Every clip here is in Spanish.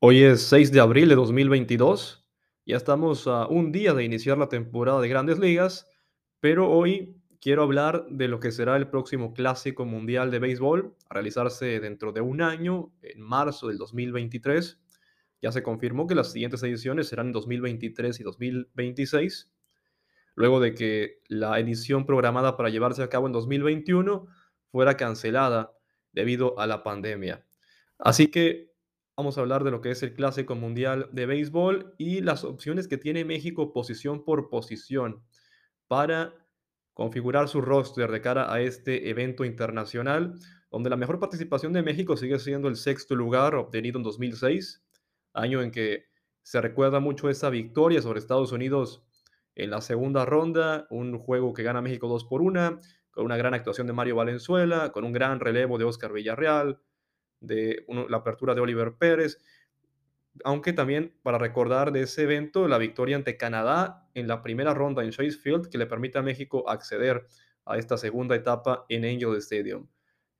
Hoy es 6 de abril de 2022. Ya estamos a un día de iniciar la temporada de Grandes Ligas, pero hoy quiero hablar de lo que será el próximo Clásico Mundial de Béisbol, a realizarse dentro de un año, en marzo del 2023. Ya se confirmó que las siguientes ediciones serán en 2023 y 2026, luego de que la edición programada para llevarse a cabo en 2021 fuera cancelada debido a la pandemia. Así que Vamos a hablar de lo que es el Clásico Mundial de Béisbol y las opciones que tiene México posición por posición para configurar su roster de cara a este evento internacional, donde la mejor participación de México sigue siendo el sexto lugar obtenido en 2006, año en que se recuerda mucho esa victoria sobre Estados Unidos en la segunda ronda, un juego que gana México 2 por 1, con una gran actuación de Mario Valenzuela, con un gran relevo de Oscar Villarreal, de la apertura de Oliver Pérez, aunque también para recordar de ese evento la victoria ante Canadá en la primera ronda en Chase Field, que le permite a México acceder a esta segunda etapa en Angel Stadium.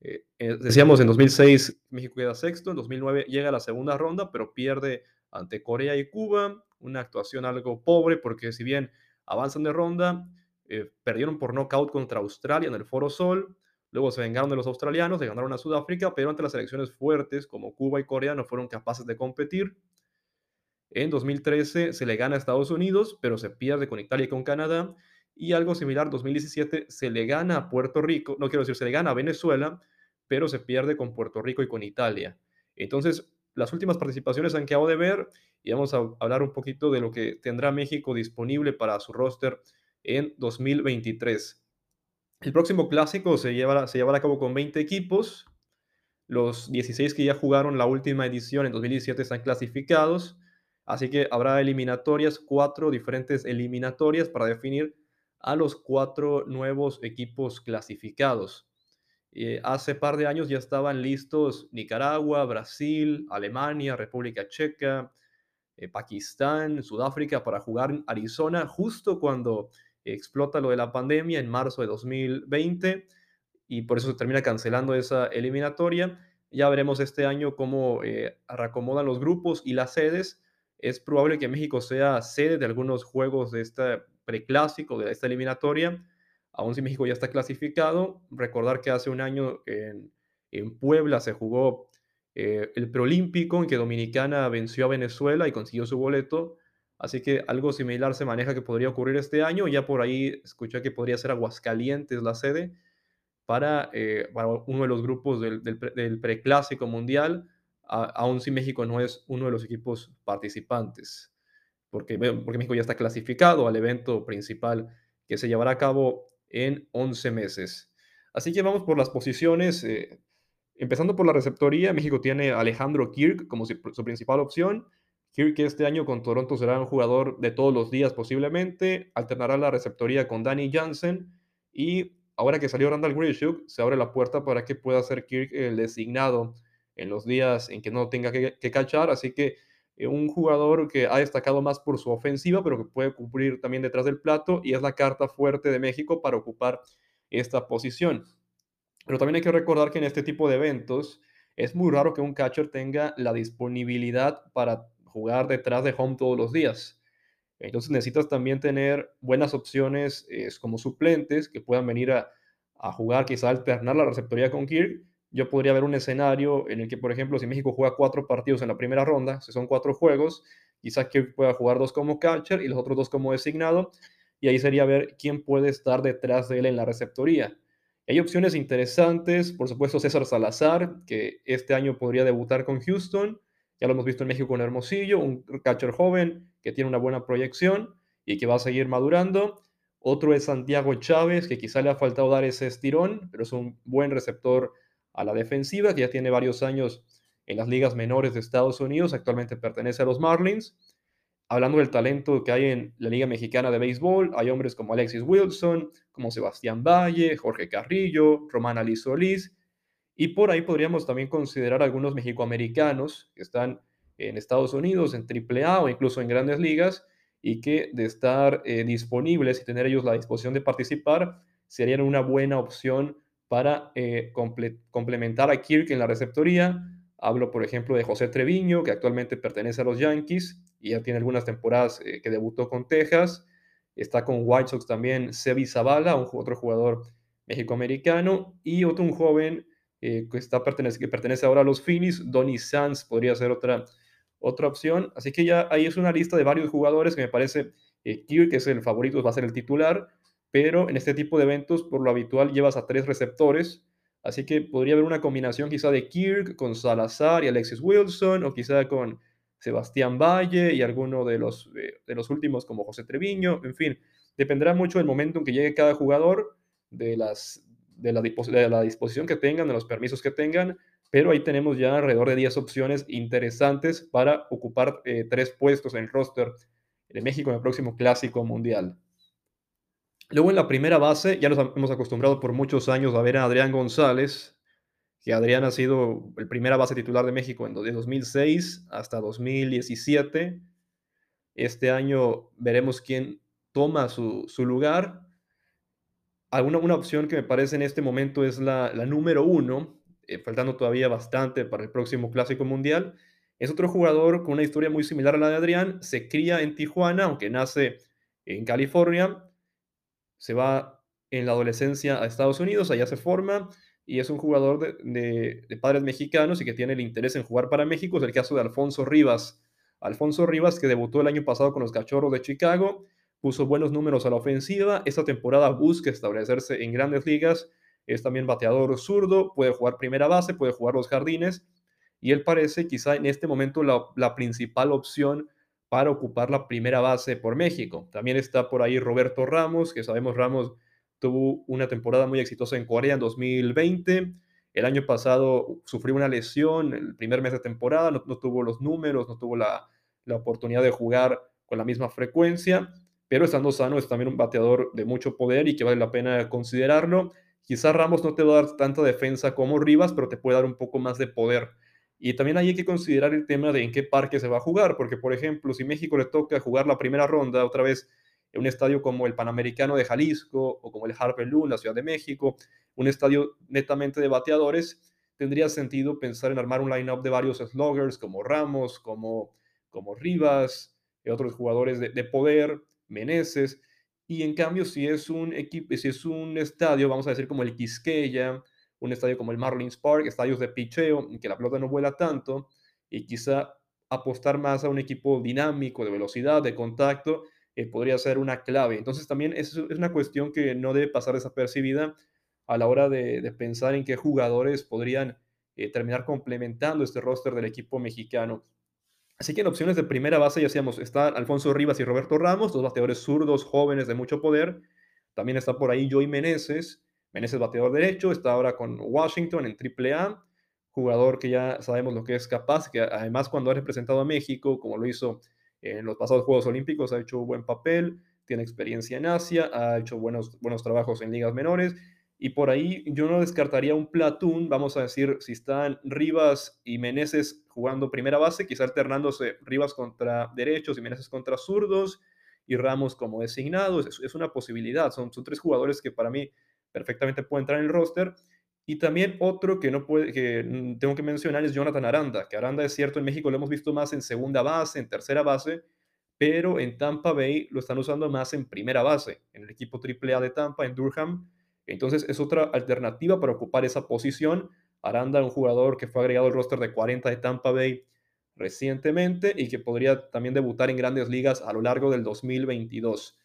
Eh, eh, decíamos en 2006 México queda sexto, en 2009 llega a la segunda ronda, pero pierde ante Corea y Cuba, una actuación algo pobre porque si bien avanzan de ronda, eh, perdieron por nocaut contra Australia en el Foro Sol, Luego se vengaron de los australianos, se ganaron a Sudáfrica, pero ante las selecciones fuertes como Cuba y Corea no fueron capaces de competir. En 2013 se le gana a Estados Unidos, pero se pierde con Italia y con Canadá. Y algo similar, en 2017 se le gana a Puerto Rico, no quiero decir, se le gana a Venezuela, pero se pierde con Puerto Rico y con Italia. Entonces, las últimas participaciones han quedado de ver y vamos a hablar un poquito de lo que tendrá México disponible para su roster en 2023. El próximo clásico se llevará, se llevará a cabo con 20 equipos. Los 16 que ya jugaron la última edición en 2017 están clasificados. Así que habrá eliminatorias, cuatro diferentes eliminatorias para definir a los cuatro nuevos equipos clasificados. Eh, hace par de años ya estaban listos Nicaragua, Brasil, Alemania, República Checa, eh, Pakistán, Sudáfrica para jugar en Arizona justo cuando explota lo de la pandemia en marzo de 2020 y por eso se termina cancelando esa eliminatoria. Ya veremos este año cómo eh, reacomodan los grupos y las sedes. Es probable que México sea sede de algunos juegos de este preclásico, de esta eliminatoria, aún si México ya está clasificado. Recordar que hace un año en, Puebla se jugó eh, el preolímpico en que Dominicana venció a Venezuela y consiguió su boleto. Así que algo similar se maneja que podría ocurrir este año. Ya por ahí escuché que podría ser Aguascalientes la sede para, eh, uno de los grupos del, del, preclásico mundial, aún si México no es uno de los equipos participantes, porque, porque México ya está clasificado al evento principal que se llevará a cabo en 11 meses. Así que vamos por las posiciones. Eh, empezando por la receptoría, México tiene a Alejandro Kirk como su principal opción que este año con Toronto será un jugador de todos los días posiblemente, alternará la receptoría con Danny Jansen y ahora que salió Randall Grichuk, se abre la puerta para que pueda ser Kirk el designado en los días en que no tenga que, cachar, así que eh, un jugador que ha destacado más por su ofensiva, pero que puede cumplir también detrás del plato y es la carta fuerte de México para ocupar esta posición. Pero también hay que recordar que en este tipo de eventos es muy raro que un catcher tenga la disponibilidad para jugar detrás de home todos los días. Entonces necesitas también tener buenas opciones como suplentes que puedan venir a, jugar, quizá alternar la receptoría con Kirk. Yo podría ver un escenario en el que, por ejemplo, si México juega cuatro partidos en la primera ronda, si son cuatro juegos, quizás Kirk pueda jugar dos como catcher y los otros dos como designado, y ahí sería ver quién puede estar detrás de él en la receptoría. Hay opciones interesantes, por supuesto César Salazar, que este año podría debutar con Houston, ya lo hemos visto en México con Hermosillo, un catcher joven que tiene una buena proyección y que va a seguir madurando. Otro es Santiago Chávez, que quizá le ha faltado dar ese estirón, pero es un buen receptor a la defensiva, que ya tiene varios años en las ligas menores de Estados Unidos, actualmente pertenece a los Marlins. Hablando del talento que hay en la Liga Mexicana de Béisbol, hay hombres como Alexis Wilson, como Sebastián Valle, Jorge Carrillo, Román Ali Solís, y por ahí podríamos también considerar algunos mexicoamericanos que están en Estados Unidos, en AAA o incluso en grandes ligas, y que de estar eh, disponibles y tener ellos la disposición de participar, serían una buena opción para eh, complementar a Kirk en la receptoría, Hablo, por ejemplo, de José Treviño, que actualmente pertenece a los Yankees y ya tiene algunas temporadas eh, que debutó con Texas. Está con White Sox también Sebi Zavala, otro jugador mexicoamericano, y otro un joven eh, que, está, pertenece, que pertenece ahora a los Phillies, Donny Sanz podría ser otra, otra opción. Así que ya ahí es una lista de varios jugadores que me parece eh, Kirk es el favorito, va a ser el titular, pero en este tipo de eventos por lo habitual llevas a tres receptores, así que podría haber una combinación quizá de Kirk con Salazar y Alexis Wilson, o quizá con Sebastián Valle y alguno de los, eh, de los últimos como José Treviño, en fin, dependerá mucho del momento en que llegue cada jugador, de, las, de, la, disposición que tengan, de los permisos que tengan, pero ahí tenemos ya alrededor de 10 opciones interesantes para ocupar eh, tres puestos en el roster de México en el próximo clásico mundial. Luego en la primera base, ya nos hemos acostumbrado por muchos años a ver a Adrián González, que Adrián ha sido el primera base titular de México en de 2006 hasta 2017. Este año veremos quién toma su, su lugar. Alguna, una opción que me parece en este momento es la, la número uno, eh, faltando todavía bastante para el próximo Clásico Mundial. Es otro jugador con una historia muy similar a la de Adrián. Se cría en Tijuana, aunque nace en California. Se va en la adolescencia a Estados Unidos, allá se forma y es un jugador de, padres mexicanos y que tiene el interés en jugar para México. Es el caso de Alfonso Rivas. Alfonso Rivas, que debutó el año pasado con los Cachorros de Chicago, puso buenos números a la ofensiva. Esta temporada busca establecerse en grandes ligas. Es también bateador zurdo, puede jugar primera base, puede jugar los jardines. Y él parece quizá en este momento la, principal opción para ocupar la primera base por México. También está por ahí Roberto Ramos, que sabemos Ramos tuvo una temporada muy exitosa en Corea en 2020. El año pasado sufrió una lesión el primer mes de temporada, no, tuvo los números, no tuvo la, la, oportunidad de jugar con la misma frecuencia, pero estando sano es también un bateador de mucho poder y que vale la pena considerarlo. Quizás Ramos no te va a dar tanta defensa como Rivas, pero te puede dar un poco más de poder. Y también hay que considerar el tema de en qué parque se va a jugar, porque por ejemplo, si México le toca jugar la primera ronda otra vez en un estadio como el Panamericano de Jalisco o como el Harper en la Ciudad de México, un estadio netamente de bateadores, tendría sentido pensar en armar un line-up de varios sloggers como Ramos, como, como Rivas, y otros jugadores de, poder, Meneses, y en cambio si es un equipo, si es un estadio, vamos a decir como el Quisqueya, un estadio como el Marlins Park, estadios de picheo, en que la pelota no vuela tanto, y quizá apostar más a un equipo dinámico, de velocidad, de contacto, eh, podría ser una clave. Entonces también es, una cuestión que no debe pasar desapercibida a la hora de, pensar en qué jugadores podrían eh, terminar complementando este roster del equipo mexicano. Así que en opciones de primera base ya decíamos, está Alfonso Rivas y Roberto Ramos, dos bateadores zurdos jóvenes de mucho poder. También está por ahí Joey Meneses, Meneses bateador derecho, está ahora con Washington en AAA, jugador que ya sabemos lo que es capaz, que además cuando ha representado a México, como lo hizo en los pasados Juegos Olímpicos ha hecho buen papel, tiene experiencia en Asia, ha hecho buenos, buenos trabajos en ligas menores. Y por ahí yo no descartaría un platoon, vamos a decir, si están Rivas y Meneses jugando primera base, quizá alternándose Rivas contra derechos y Meneses contra zurdos, y Ramos como designados, es, una posibilidad. Son, son tres jugadores que para mí perfectamente pueden entrar en el roster. Y también otro que no puede, que tengo que mencionar es Jonathan Aranda, que Aranda es cierto, en México lo hemos visto más en segunda base, en tercera base, pero en Tampa Bay lo están usando más en primera base, en el equipo AAA de Tampa, en Durham. Entonces es otra alternativa para ocupar esa posición. Aranda, un jugador que fue agregado al roster de 40 de Tampa Bay recientemente y que podría también debutar en grandes ligas a lo largo del 2022.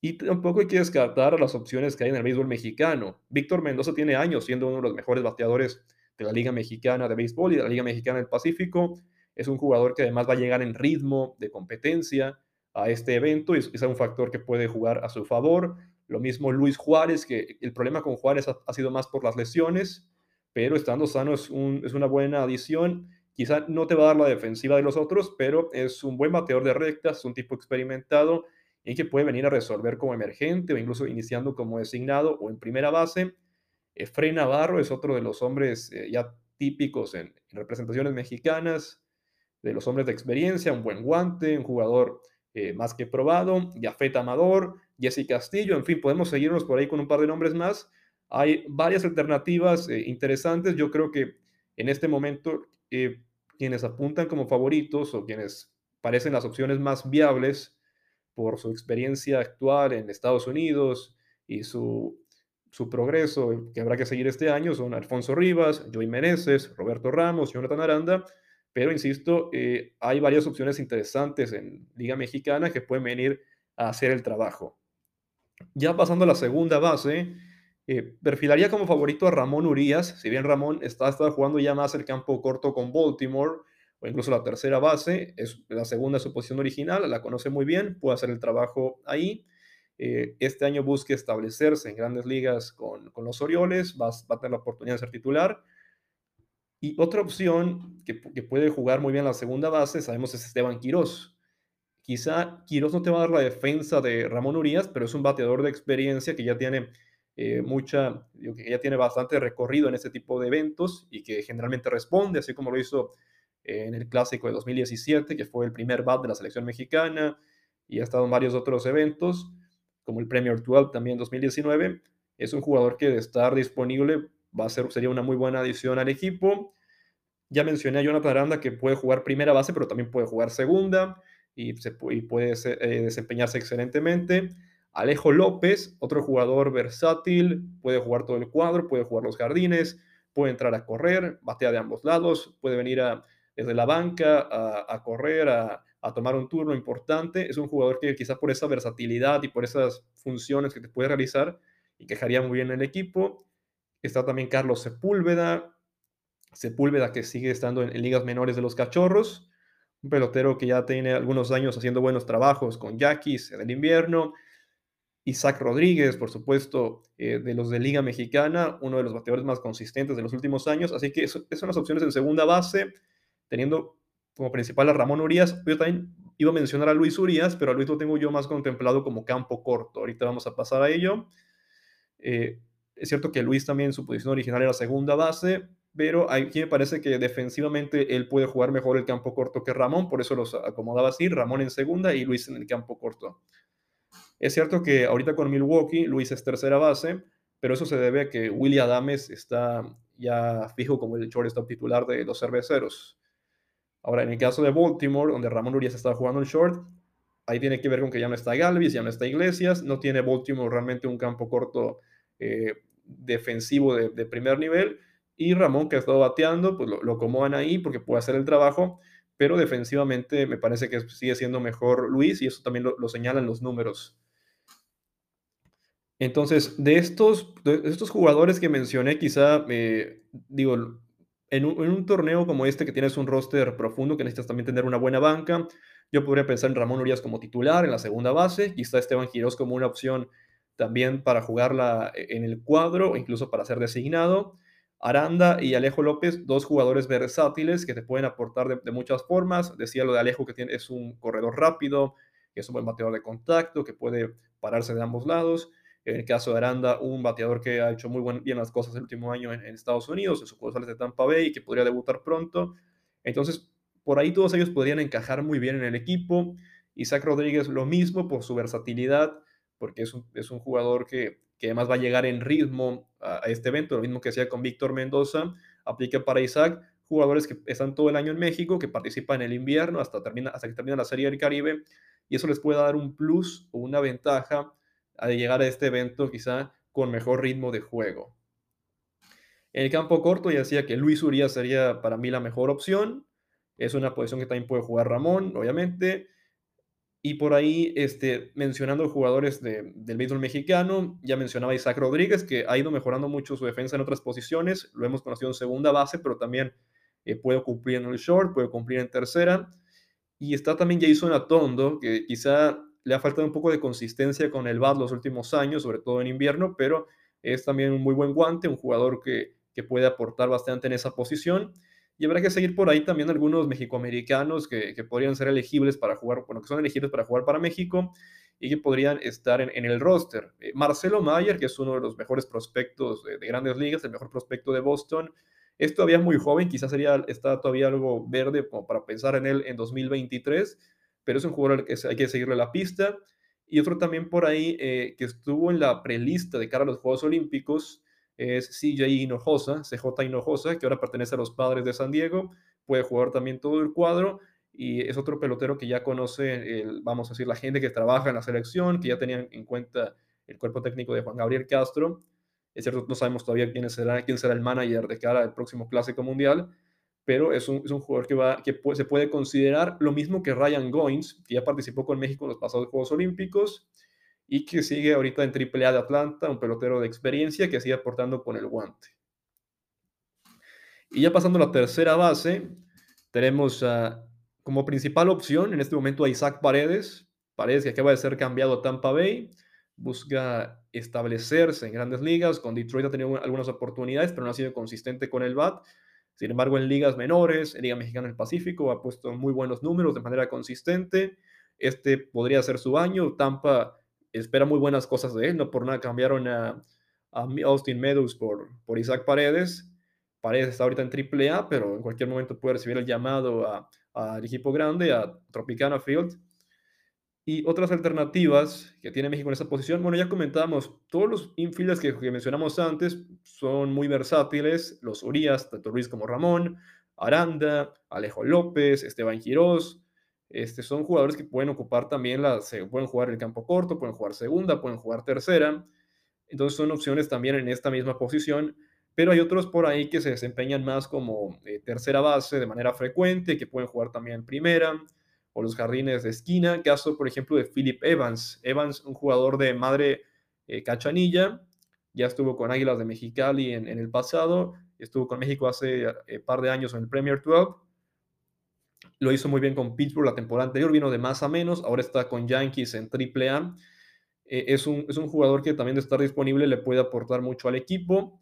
Y tampoco hay que descartar las opciones que hay en el béisbol mexicano. Víctor Mendoza tiene años siendo uno de los mejores bateadores de la Liga Mexicana de Béisbol y de la Liga Mexicana del Pacífico. Es un jugador que además va a llegar en ritmo de competencia a este evento y es un factor que puede jugar a su favor. Lo mismo Luis Juárez, que el problema con Juárez ha, sido más por las lesiones, pero estando sano es, es una buena adición. Quizá no te va a dar la defensiva de los otros, pero es un buen bateador de rectas, un tipo experimentado y que puede venir a resolver como emergente o incluso iniciando como designado o en primera base. Efraín Navarro es otro de los hombres eh, ya típicos en, representaciones mexicanas, de los hombres de experiencia, un buen guante, un jugador eh, más que probado, Jafet Amador, Jesse Castillo, en fin, podemos seguirnos por ahí con un par de nombres más. Hay varias alternativas eh, interesantes. Yo creo que en este momento eh, quienes apuntan como favoritos o quienes parecen las opciones más viables por su experiencia actual en Estados Unidos y su, su progreso que habrá que seguir este año son Alfonso Rivas, Joey Meneses, Roberto Ramos, Jonathan Aranda, pero insisto, eh, hay varias opciones interesantes en Liga Mexicana que pueden venir a hacer el trabajo. Ya pasando a la segunda base, eh, perfilaría como favorito a Ramón Urias, si bien Ramón está, está jugando ya más el campo corto con Baltimore, o incluso la tercera base, es la segunda su posición original, la conoce muy bien, puede hacer el trabajo ahí. Eh, este año busque establecerse en grandes ligas con, con los Orioles, va, va, a tener la oportunidad de ser titular. Y otra opción que, que, puede jugar muy bien la segunda base, sabemos es Esteban Quirós. Quizá Quirós no te va a dar la defensa de Ramón Urias, pero es un bateador de experiencia que ya tiene eh, mucha, que ya tiene bastante recorrido en este tipo de eventos y que generalmente responde, así como lo hizo en el clásico de 2017, que fue el primer bat de la selección mexicana, y ha estado en varios otros eventos, como el Premier 12 también 2019. Es un jugador que de estar disponible va a ser, sería una muy buena adición al equipo. Ya mencioné a Jonathan Aranda que puede jugar primera base, pero también puede jugar segunda y, puede eh, desempeñarse excelentemente. Alejo López, otro jugador versátil, puede jugar todo el cuadro, puede jugar los jardines, puede entrar a correr, batea de ambos lados, puede venir desde la banca a, correr, a, tomar un turno importante. Es un jugador que quizás por esa versatilidad y por esas funciones que te puede realizar y quejaría muy bien en el equipo. Está también Carlos Sepúlveda, Sepúlveda que sigue estando en, ligas menores de los Cachorros, un pelotero que ya tiene algunos años haciendo buenos trabajos con Yaquis en el invierno. Isaac Rodríguez, por supuesto, eh, de los de Liga Mexicana, uno de los bateadores más consistentes de los últimos años. Así que esas son las opciones en segunda base teniendo como principal a Ramón Urias. Yo también iba a mencionar a Luis Urias, pero a Luis lo tengo yo más contemplado como campo corto. Ahorita vamos a pasar a ello. Eh, es cierto que Luis también su posición original era segunda base, pero aquí me parece que defensivamente él puede jugar mejor el campo corto que Ramón, por eso los acomodaba así, Ramón en segunda y Luis en el campo corto. Es cierto que ahorita con Milwaukee Luis es tercera base, pero eso se debe a que Willy Adames está ya fijo como el shortstop titular de los cerveceros. Ahora, en el caso de Baltimore, donde Ramón Urias está jugando el short, ahí tiene que ver con que ya no está Galvis, ya no está Iglesias, no tiene Baltimore realmente un campo corto eh, defensivo de, primer nivel, y Ramón, que ha estado bateando, pues lo, lo, acomodan ahí porque puede hacer el trabajo, pero defensivamente me parece que sigue siendo mejor Luis, y eso también lo, señalan los números. Entonces, de estos, estos jugadores que mencioné, quizá, eh, digo, en un, torneo como este que tienes un roster profundo, que necesitas también tener una buena banca, yo podría pensar en Ramón Urias como titular en la segunda base, quizá Esteban Quirós como una opción también para jugarla e, en el cuadro, incluso para ser designado. Aranda y Alejo López, dos jugadores versátiles que te pueden aportar de, muchas formas. Decía lo de Alejo que tiene, es un corredor rápido, que es un buen bateador de contacto, que puede pararse de ambos lados. En el caso de Aranda, un bateador que ha hecho muy bien las cosas el último año en, Estados Unidos, en sucursales de Tampa Bay, que podría debutar pronto. Entonces, por ahí todos ellos podrían encajar muy bien en el equipo. Isaac Rodríguez lo mismo por su versatilidad, porque es un jugador que, que, además va a llegar en ritmo a, este evento, lo mismo que hacía con Víctor Mendoza, aplica para Isaac, jugadores que están todo el año en México, que participan en el invierno hasta, termina, hasta que termina la Serie del Caribe, y eso les puede dar un plus o una ventaja a llegar a este evento quizá con mejor ritmo de juego. En el campo corto ya decía que Luis Urias sería para mí la mejor opción. Es una posición que también puede jugar Ramón, obviamente. Y por ahí, este, mencionando jugadores del béisbol mexicano, ya mencionaba Isaac Rodríguez, que ha ido mejorando mucho su defensa en otras posiciones. Lo hemos conocido en segunda base, pero también eh, puede cumplir en el short, puede cumplir en tercera. Y está también Jason Atondo, que quizá le ha faltado un poco de consistencia con el BAT los últimos años, sobre todo en invierno, pero es también un muy buen guante, un jugador que, que puede aportar bastante en esa posición. Y habrá que seguir por ahí también algunos mexicoamericanos que, que podrían ser elegibles para jugar, bueno, que son elegibles para jugar para México y que podrían estar en, el roster. Eh, Marcelo Mayer, que es uno de los mejores prospectos de, de, grandes ligas, el mejor prospecto de Boston, es todavía muy joven, quizás sería, está todavía algo verde como para pensar en él en 2023, pero es un jugador que hay que seguirle la pista. Y otro también por ahí eh, que estuvo en la prelista de cara a los Juegos Olímpicos es CJ Hinojosa, CJ Hinojosa, que ahora pertenece a los Padres de San Diego, puede jugar también todo el cuadro y es otro pelotero que ya conoce, el, vamos a decir, la gente que trabaja en la selección, que ya tenían en cuenta el cuerpo técnico de Juan Gabriel Castro. Es cierto, no sabemos todavía quién será, quién será el manager de cara al próximo Clásico Mundial, pero es un, es un jugador que, va, que se puede considerar lo mismo que Ryan Goins, que ya participó con México en los pasados Juegos Olímpicos y que sigue ahorita en AAA de Atlanta, un pelotero de experiencia que sigue aportando con el guante. Y ya pasando a la tercera base, tenemos a como principal opción en este momento a Isaac Paredes, Paredes que acaba de ser cambiado a Tampa Bay, busca establecerse en grandes ligas, con Detroit ha tenido algunas oportunidades, pero no ha sido consistente con el BAT. Sin embargo, en ligas menores, en Liga Mexicana del Pacífico, ha puesto muy buenos números de manera consistente. Este podría ser su año. Tampa espera muy buenas cosas de él, no por nada cambiaron a, Austin Meadows por, por Isaac Paredes. Paredes está ahorita en AAA, pero en cualquier momento puede recibir el llamado a, al equipo grande, a Tropicana Field. Y otras alternativas que tiene México en esa posición, bueno, ya comentábamos, todos los infielders que, mencionamos antes son muy versátiles, los Urias, tanto Ruiz como Ramón, Aranda, Alejo López, Esteban Quirós, este, son jugadores que pueden ocupar también, la, pueden jugar el campo corto, pueden jugar segunda, pueden jugar tercera, entonces son opciones también en esta misma posición pero hay otros por ahí que se desempeñan más como eh, tercera base de manera frecuente, que pueden jugar también primera, o los jardines de esquina. Caso, por ejemplo, de Philip Evans. Evans, un jugador de madre eh, cachanilla, ya estuvo con Águilas de Mexicali en, el pasado, estuvo con México hace eh, par de años en el Premier 12. Lo hizo muy bien con Pittsburgh la temporada anterior, vino de más a menos, ahora está con Yankees en AAA. es, un, es un jugador que también de estar disponible le puede aportar mucho al equipo.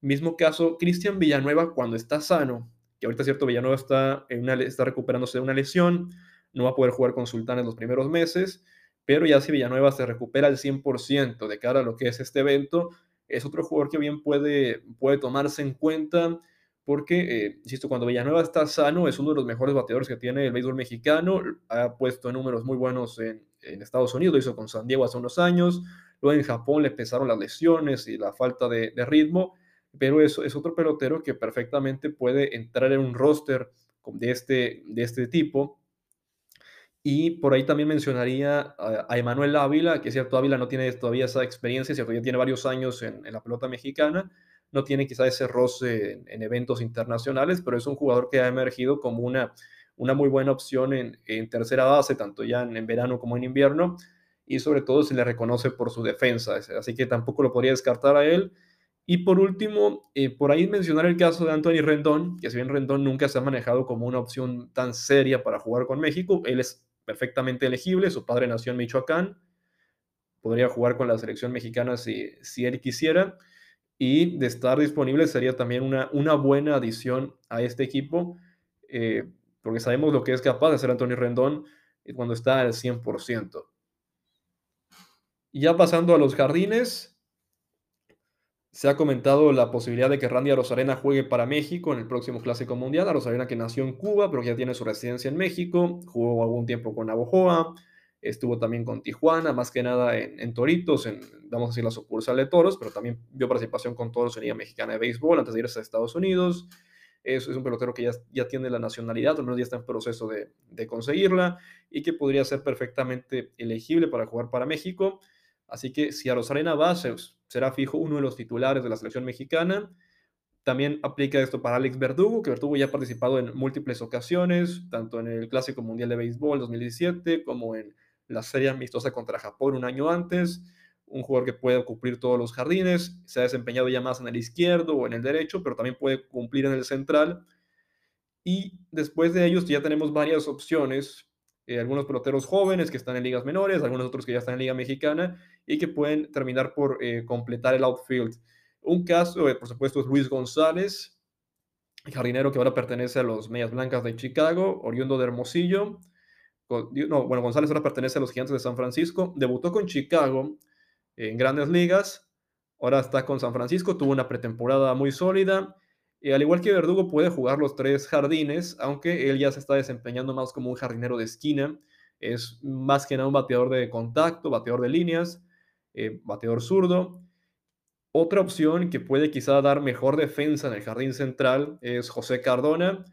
Mismo caso, Cristian Villanueva cuando está sano, que ahorita es cierto, Villanueva está, en una, está recuperándose de una lesión, no va a poder jugar con Sultanes los primeros meses, pero ya si Villanueva se recupera al 100% de cara a lo que es este evento, es otro jugador que bien puede, puede tomarse en cuenta, porque, eh, insisto, cuando Villanueva está sano, es uno de los mejores bateadores que tiene el béisbol mexicano, ha puesto números muy buenos en, Estados Unidos, lo hizo con San Diego hace unos años, luego en Japón le pesaron las lesiones y la falta de, de ritmo, pero eso es otro pelotero que perfectamente puede entrar en un roster de este, de este tipo. Y por ahí también mencionaría a, Emanuel Ávila, que es cierto, Ávila no tiene todavía esa experiencia, cierto, ya tiene varios años en, la pelota mexicana, no tiene quizá ese roce en, eventos internacionales, pero es un jugador que ha emergido como una, una muy buena opción en, tercera base, tanto ya en, verano como en invierno, y sobre todo se le reconoce por su defensa, así que tampoco lo podría descartar a él. Y por último, eh, por ahí mencionar el caso de Anthony Rendón, que si bien Rendón nunca se ha manejado como una opción tan seria para jugar con México, él es perfectamente elegible, su padre nació en Michoacán, podría jugar con la selección mexicana si, si él quisiera, y de estar disponible sería también una, una buena adición a este equipo, eh, porque sabemos lo que es capaz de hacer Anthony Rendón cuando está al 100%. Y ya pasando a los jardines, se ha comentado la posibilidad de que Randy Arozarena juegue para México en el próximo Clásico Mundial. Arozarena que nació en Cuba, pero que ya tiene su residencia en México. Jugó algún tiempo con Navojoa. Estuvo también con Tijuana, más que nada en, Toritos, en, vamos a decir, la sucursal de Toros, pero también vio participación con Toros en Liga Mexicana de Béisbol antes de irse a Estados Unidos. Es, es un pelotero que ya, ya tiene la nacionalidad, al menos ya está en proceso de, de conseguirla y que podría ser perfectamente elegible para jugar para México. Así que si a Rosarena va, será fijo uno de los titulares de la selección mexicana. También aplica esto para Alex Verdugo, que Verdugo ya ha participado en múltiples ocasiones, tanto en el Clásico Mundial de Béisbol 2017 como en la serie amistosa contra Japón un año antes. Un jugador que puede cumplir todos los jardines, se ha desempeñado ya más en el izquierdo o en el derecho, pero también puede cumplir en el central. Y después de ellos ya tenemos varias opciones eh, algunos peloteros jóvenes que están en ligas menores, algunos otros que ya están en Liga Mexicana y que pueden terminar por eh, completar el outfield. Un caso, eh, por supuesto, es Luis González, jardinero que ahora pertenece a los Medias Blancas de Chicago, oriundo de Hermosillo. No, bueno, González ahora pertenece a los Gigantes de San Francisco. Debutó con Chicago en grandes ligas. Ahora está con San Francisco. Tuvo una pretemporada muy sólida y al igual que Verdugo puede jugar los tres jardines, aunque él ya se está desempeñando más como un jardinero de esquina. Es más que nada un bateador de contacto, bateador de líneas, eh, bateador zurdo. Otra opción que puede quizá dar mejor defensa en el jardín central es José Cardona,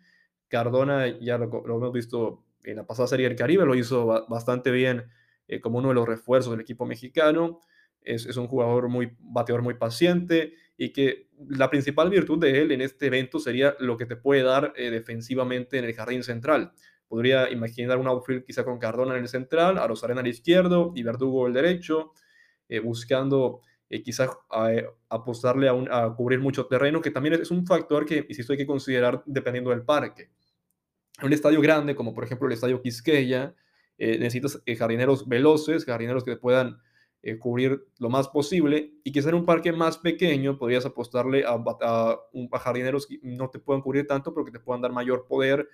Cardona ya lo, hemos visto en la pasada Serie del Caribe, lo hizo ba- bastante bien eh, como uno de los refuerzos del equipo mexicano. Es, es un jugador muy bateador muy paciente y que la principal virtud de él en este evento sería lo que te puede dar eh, defensivamente en el jardín central. Podría imaginar un outfield quizá con Cardona en el central, a Rosarena al izquierdo y Verdugo el derecho, eh, buscando eh, quizás eh, apostarle a, un- a cubrir mucho terreno, que también es un factor que, insisto, hay que considerar dependiendo del parque. En un estadio grande, como por ejemplo el Estadio Quisqueya, necesitas jardineros veloces, jardineros que te puedan eh, cubrir lo más posible, y quizá en un parque más pequeño podrías apostarle a, a a jardineros que no te puedan cubrir tanto, pero que te puedan dar mayor poder,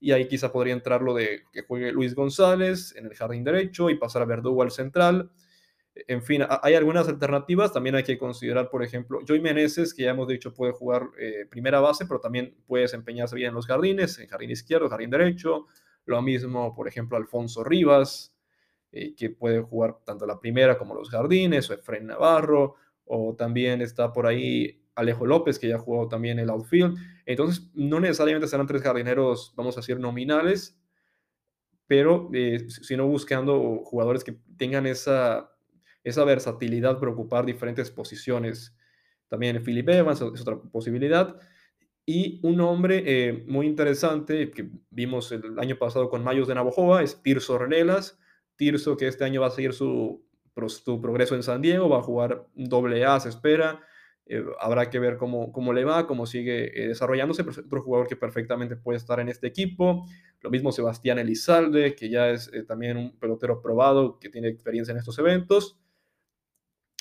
y ahí quizá podría entrar lo de que juegue Luis González en el jardín derecho y pasar a Verdugo al central. En fin, ha- hay algunas alternativas. También hay que considerar, por ejemplo, Joey Meneses, que ya hemos dicho puede jugar eh, primera base, pero también puede desempeñarse bien en los jardines, en jardín izquierdo, jardín derecho. Lo mismo, por ejemplo, Alfonso Rivas, eh, que puede jugar tanto la primera como los jardines, o Efraín Navarro, o también está por ahí Alejo López, que ya jugó también el outfield. Entonces, no necesariamente serán tres jardineros, vamos a decir, nominales, pero eh, sino buscando jugadores que tengan esa, esa versatilidad para ocupar diferentes posiciones. También Philip Evans es otra posibilidad. Y un hombre eh, muy interesante que vimos el año pasado con Mayos de Navojoa es Tirso Ornelas. Tirso que este año va a seguir su, su progreso en San Diego, va a jugar doble A, se espera. Eh, habrá que ver cómo, cómo le va, cómo sigue eh, desarrollándose, pero otro jugador que perfectamente puede estar en este equipo. Lo mismo Sebastián Elizalde, que ya es eh, también un pelotero probado, que tiene experiencia en estos eventos.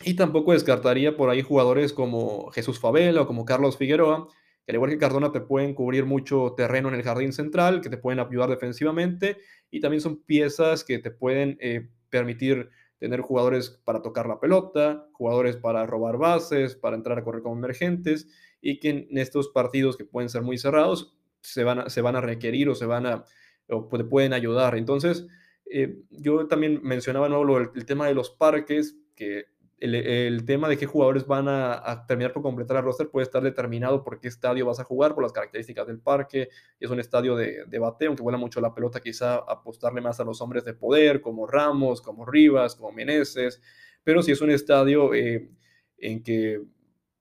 Y tampoco descartaría por ahí jugadores como Jesús Favela o como Carlos Figueroa, que al igual que Cardona te pueden cubrir mucho terreno en el jardín central, que te pueden ayudar defensivamente y también son piezas que te pueden eh, permitir tener jugadores para tocar la pelota, jugadores para robar bases, para entrar a correr como emergentes y que en estos partidos que pueden ser muy cerrados se van a, requerir o se van a o te pueden ayudar. Entonces, eh, yo también mencionaba nuevo lo del- el tema de los parques, que el, tema de qué jugadores van a, terminar por completar el roster puede estar determinado por qué estadio vas a jugar, por las características del parque. Es un estadio de, de bateo, aunque vuela mucho la pelota, quizá apostarle más a los hombres de poder, como Ramos, como Rivas, como Meneses. Pero si es un estadio eh, en que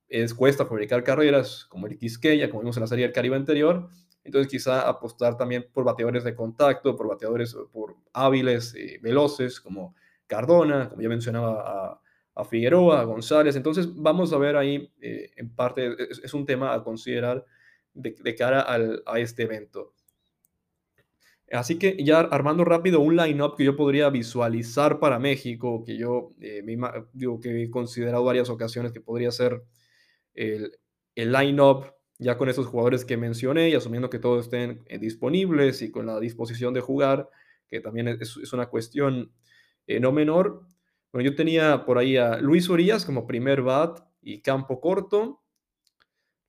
es cuesta fabricar carreras, como el Quisqueya, como vimos en la serie del Caribe anterior, entonces quizá apostar también por bateadores de contacto, por bateadores por hábiles, eh, veloces, como Cardona, como ya mencionaba a Figueroa, a González. Entonces, vamos a ver ahí, eh, en parte, es, un tema a considerar de, cara al, a este evento. Así que ya armando rápido un line-up que yo podría visualizar para México, que yo eh, que he considerado varias ocasiones que podría ser el, el line-up ya con esos jugadores que mencioné y asumiendo que todos estén eh, disponibles y con la disposición de jugar, que también es, es una cuestión eh, no menor. Bueno, yo tenía por ahí a Luis Urias como primer bat y campo corto.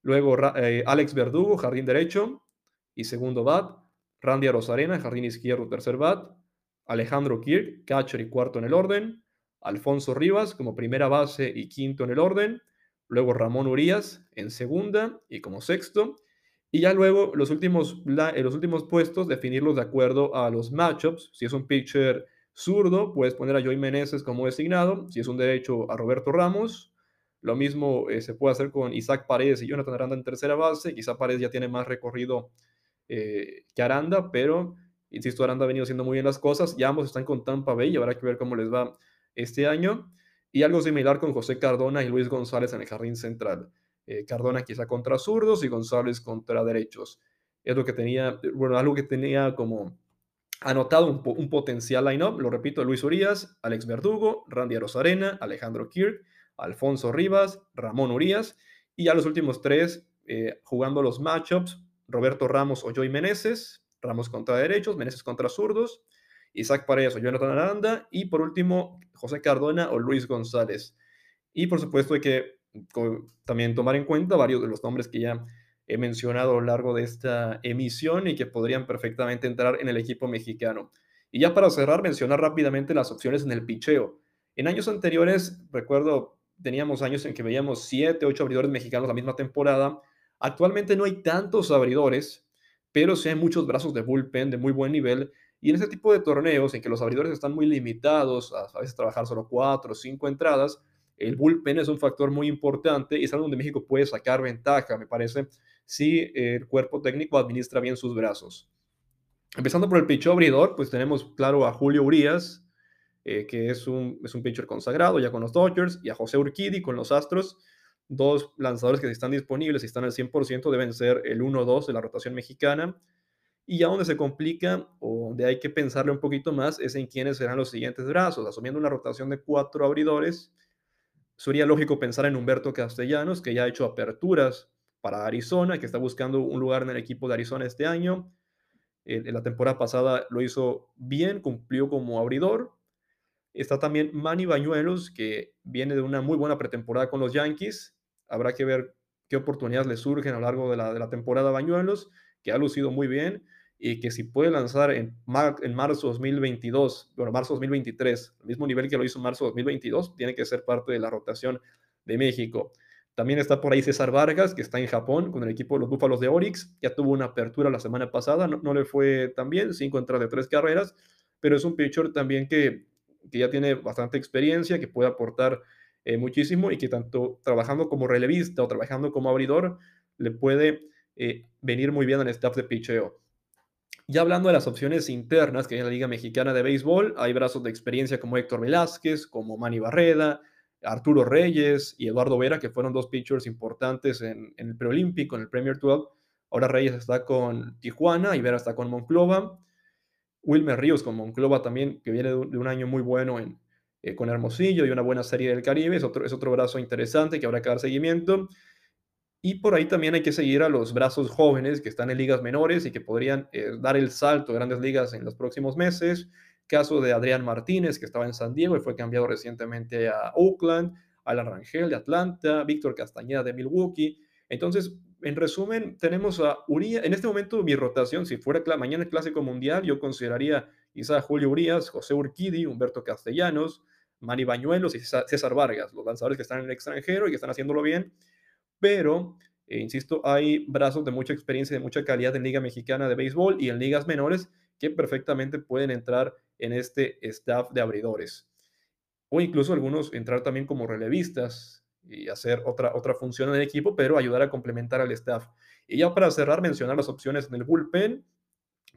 Luego eh, Alex Verdugo, jardín derecho y segundo bat. Randy Rosarena, jardín izquierdo, tercer bat. Alejandro Kirk, catcher y cuarto en el orden. Alfonso Rivas como primera base y quinto en el orden. Luego Ramón Urias en segunda y como sexto. Y ya luego los últimos, la, los últimos puestos definirlos de acuerdo a los matchups. Si es un pitcher zurdo, puedes poner a Joey Meneses como designado. Si es un derecho, a Roberto Ramos. Lo mismo eh, se puede hacer con Isaac Paredes y Jonathan Aranda en tercera base. Quizá Paredes ya tiene más recorrido eh, que Aranda, pero insisto, Aranda ha venido haciendo muy bien las cosas. Ya ambos están con Tampa Bay y habrá que ver cómo les va este año. Y algo similar con José Cardona y Luis González en el jardín central. Eh, Cardona quizá contra zurdos y González contra derechos. Es lo que tenía, bueno, algo que tenía como anotado un, un potencial line-up, lo repito, Luis Urias, Alex Verdugo, Randy Rosarena, Alejandro Kirk, Alfonso Rivas, Ramón Urias, y ya los últimos tres eh, jugando los matchups, Roberto Ramos o Joey Meneses, Ramos contra derechos, Meneses contra zurdos, Isaac Paredes o Jonathan Aranda, y por último, José Cardona o Luis González. Y por supuesto hay que también tomar en cuenta varios de los nombres que ya he mencionado a lo largo de esta emisión y que podrían perfectamente entrar en el equipo mexicano. Y ya para cerrar, mencionar rápidamente las opciones en el picheo. En años anteriores, recuerdo, teníamos años en que veíamos 7, 8 abridores mexicanos la misma temporada. Actualmente no hay tantos abridores, pero sí hay muchos brazos de bullpen de muy buen nivel. Y en ese tipo de torneos en que los abridores están muy limitados, a, veces trabajar solo cuatro o cinco entradas, el bullpen es un factor muy importante y es algo donde México puede sacar ventaja, me parece, si el cuerpo técnico administra bien sus brazos. Empezando por el pitcher abridor, pues tenemos claro a Julio Urias, eh, que es un, es un pitcher consagrado ya con los Dodgers, y a José Urquidi con los Astros, dos lanzadores que si están disponibles y están al 100% deben ser el 1-2 de la rotación mexicana. Y ya donde se complica o donde hay que pensarle un poquito más es en quiénes serán los siguientes brazos. Asumiendo una rotación de cuatro abridores, sería lógico pensar en Humberto Castellanos, que ya ha hecho aperturas para Arizona, que está buscando un lugar en el equipo de Arizona este año. En la temporada pasada lo hizo bien, cumplió como abridor. Está también Manny Bañuelos, que viene de una muy buena pretemporada con los Yankees. Habrá que ver qué oportunidades le surgen a lo largo de la, de la temporada Bañuelos, que ha lucido muy bien y que si puede lanzar en, en marzo 2022, bueno, marzo 2023, el mismo nivel que lo hizo en marzo 2022, tiene que ser parte de la rotación de México. También está por ahí César Vargas, que está en Japón con el equipo de los Búfalos de Orix. Ya tuvo una apertura la semana pasada, no, no le fue tan bien, cinco entradas de tres carreras, pero es un pitcher también que, que ya tiene bastante experiencia, que puede aportar eh, muchísimo y que tanto trabajando como relevista o trabajando como abridor le puede eh, venir muy bien al staff de picheo. Ya hablando de las opciones internas que hay en la Liga Mexicana de Béisbol, hay brazos de experiencia como Héctor Velázquez, como Manny Barreda, Arturo Reyes y Eduardo Vera, que fueron dos pitchers importantes en, el preolímpico, en el Premier 12. Ahora Reyes está con Tijuana y Vera está con Monclova. Wilmer Ríos con Monclova también, que viene de un, año muy bueno en, eh, con Hermosillo y una buena serie del Caribe. Es otro, es otro brazo interesante que habrá que dar seguimiento. Y por ahí también hay que seguir a los brazos jóvenes que están en ligas menores y que podrían eh, dar el salto a grandes ligas en los próximos meses. Caso de Adrián Martínez, que estaba en San Diego y fue cambiado recientemente a Oakland, Alan Rangel de Atlanta, Víctor Castañeda de Milwaukee. Entonces, en resumen, tenemos a Urias. En este momento, mi rotación, si fuera mañana el Clásico Mundial, yo consideraría quizá Julio Urias, José Urquidi, Humberto Castellanos, Manny Bañuelos y César Vargas, los lanzadores que están en el extranjero y que están haciéndolo bien pero, eh, insisto, hay brazos de mucha experiencia, de mucha calidad en Liga Mexicana de Béisbol y en ligas menores que perfectamente pueden entrar en este staff de abridores. O incluso algunos entrar también como relevistas y hacer otra, otra función en el equipo, pero ayudar a complementar al staff. Y ya para cerrar, mencionar las opciones en el bullpen.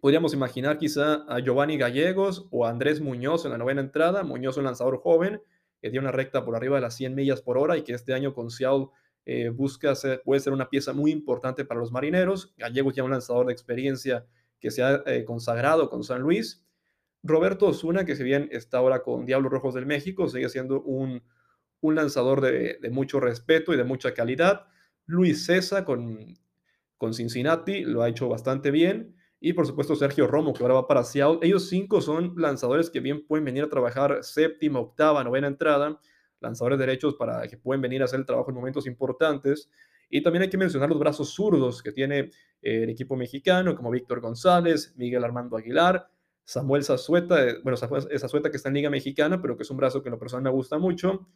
Podríamos imaginar quizá a Giovanni Gallegos o Andrés Muñoz en la novena entrada. Muñoz, un lanzador joven, que dio una recta por arriba de las 100 millas por hora y que este año con Seattle eh, busca puede ser una pieza muy importante para los marineros. Gallegos ya un lanzador de experiencia que se ha eh, consagrado con San Luis. Roberto Osuna, que si bien está ahora con Diablos Rojos del México, sigue siendo un, un lanzador de, mucho respeto y de mucha calidad. Luis César con, con Cincinnati lo ha hecho bastante bien. Y por supuesto Sergio Romo, que ahora va para Seattle. Ellos cinco son lanzadores que bien pueden venir a trabajar séptima, octava, novena entrada lanzadores derechos para que pueden venir a hacer el trabajo en momentos importantes. Y también hay que mencionar los brazos zurdos que tiene eh, el equipo mexicano, como Víctor González, Miguel Armando Aguilar, Samuel Zazueta, eh, bueno, Zazueta que está en Liga Mexicana, pero que es un brazo que en lo personal me gusta mucho.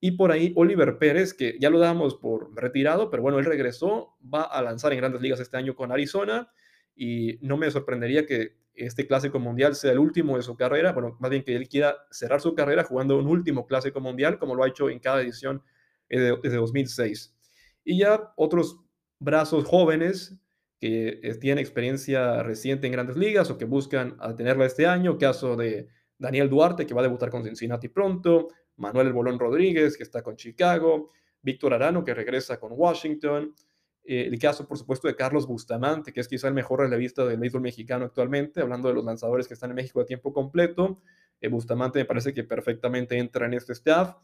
Y por ahí Oliver Pérez, que ya lo damos por retirado, pero bueno, él regresó, va a lanzar en grandes ligas este año con Arizona y no me sorprendería que este clásico mundial sea el último de su carrera, bueno, más bien que él quiera cerrar su carrera jugando un último clásico mundial, como lo ha hecho en cada edición desde 2006. Y ya otros brazos jóvenes que eh, tienen experiencia reciente en grandes ligas o que buscan tenerla este año, caso de Daniel Duarte, que va a debutar con Cincinnati pronto, Manuel El Bolón Rodríguez, que está con Chicago, Víctor Arano, que regresa con Washington, eh, el caso, por supuesto, de Carlos Bustamante, que es quizá el mejor relevista del béisbol mexicano actualmente, hablando de los lanzadores que están en México a tiempo completo. Eh, Bustamante me parece que perfectamente entra en este staff.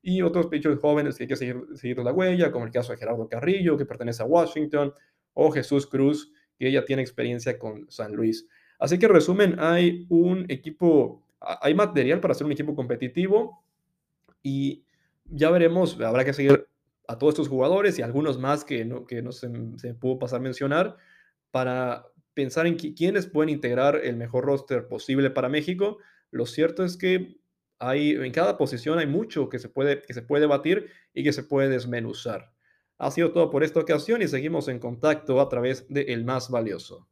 Y otros pitchers jóvenes que hay que seguir, seguir la huella, como el caso de Gerardo Carrillo, que pertenece a Washington, o Jesús Cruz, que ya tiene experiencia con San Luis. Así que, en resumen, hay un equipo, hay material para ser un equipo competitivo y ya veremos, habrá que seguir a todos estos jugadores y algunos más que no, que no se, pudo pasar a mencionar para pensar en quiénes pueden integrar el mejor roster posible para México. Lo cierto es que hay, en cada posición hay mucho que se, puede, que se puede batir y que se puede desmenuzar. Ha sido todo por esta ocasión y seguimos en contacto a través de El Más Valioso.